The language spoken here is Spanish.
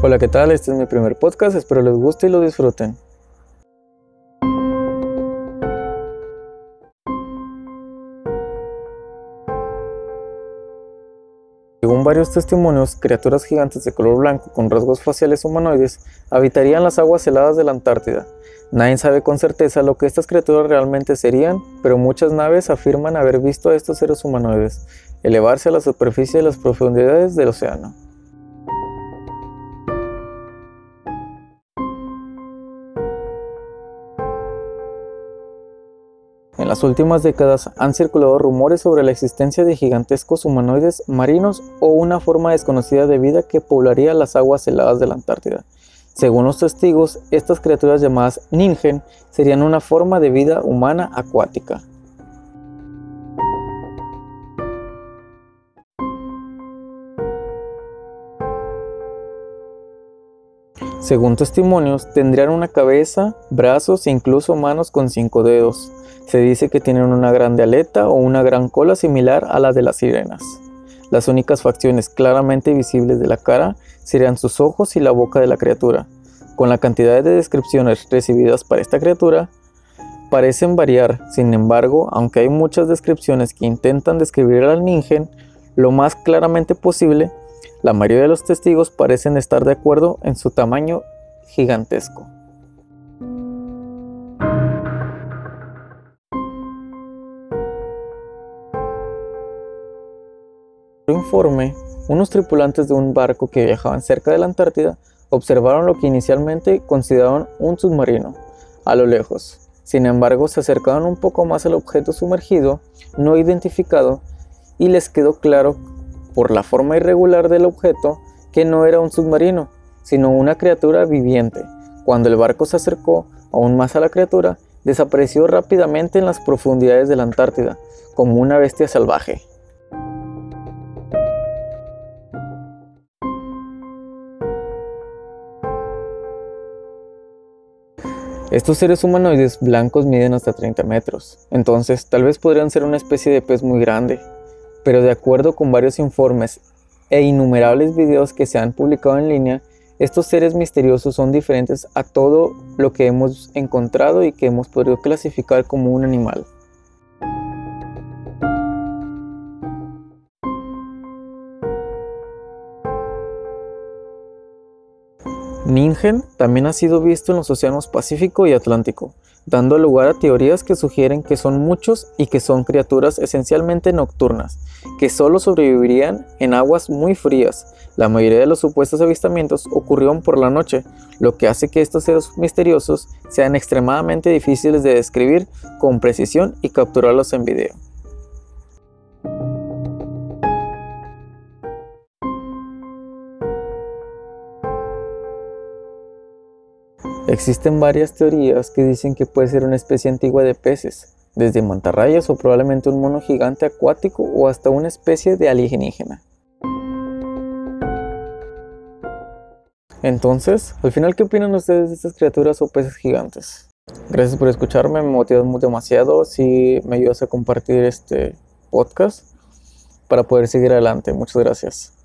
Hola, ¿qué tal? Este es mi primer podcast, espero les guste y lo disfruten. Según varios testimonios, criaturas gigantes de color blanco con rasgos faciales humanoides habitarían las aguas heladas de la Antártida. Nadie sabe con certeza lo que estas criaturas realmente serían, pero muchas naves afirman haber visto a estos seres humanoides elevarse a la superficie de las profundidades del océano. Las últimas décadas han circulado rumores sobre la existencia de gigantescos humanoides marinos o una forma desconocida de vida que poblaría las aguas heladas de la Antártida. Según los testigos, estas criaturas llamadas Ningen serían una forma de vida humana acuática. Según testimonios, tendrían una cabeza, brazos e incluso manos con cinco dedos. Se dice que tienen una grande aleta o una gran cola similar a la de las sirenas. Las únicas facciones claramente visibles de la cara serían sus ojos y la boca de la criatura. Con la cantidad de descripciones recibidas para esta criatura, parecen variar, sin embargo, aunque hay muchas descripciones que intentan describir al ningen lo más claramente posible, la mayoría de los testigos parecen estar de acuerdo en su tamaño gigantesco. informe, unos tripulantes de un barco que viajaban cerca de la Antártida observaron lo que inicialmente consideraron un submarino a lo lejos. Sin embargo, se acercaron un poco más al objeto sumergido, no identificado, y les quedó claro, por la forma irregular del objeto, que no era un submarino, sino una criatura viviente. Cuando el barco se acercó aún más a la criatura, desapareció rápidamente en las profundidades de la Antártida, como una bestia salvaje. Estos seres humanoides blancos miden hasta 30 metros, entonces tal vez podrían ser una especie de pez muy grande, pero de acuerdo con varios informes e innumerables videos que se han publicado en línea, estos seres misteriosos son diferentes a todo lo que hemos encontrado y que hemos podido clasificar como un animal. Ningen también ha sido visto en los océanos Pacífico y Atlántico, dando lugar a teorías que sugieren que son muchos y que son criaturas esencialmente nocturnas, que solo sobrevivirían en aguas muy frías. La mayoría de los supuestos avistamientos ocurrieron por la noche, lo que hace que estos seres misteriosos sean extremadamente difíciles de describir con precisión y capturarlos en video. Existen varias teorías que dicen que puede ser una especie antigua de peces, desde mantarrayas o probablemente un mono gigante acuático o hasta una especie de alienígena. Entonces, al final, ¿qué opinan ustedes de estas criaturas o peces gigantes? Gracias por escucharme, me motivas demasiado si me ayudas a compartir este podcast para poder seguir adelante. Muchas gracias.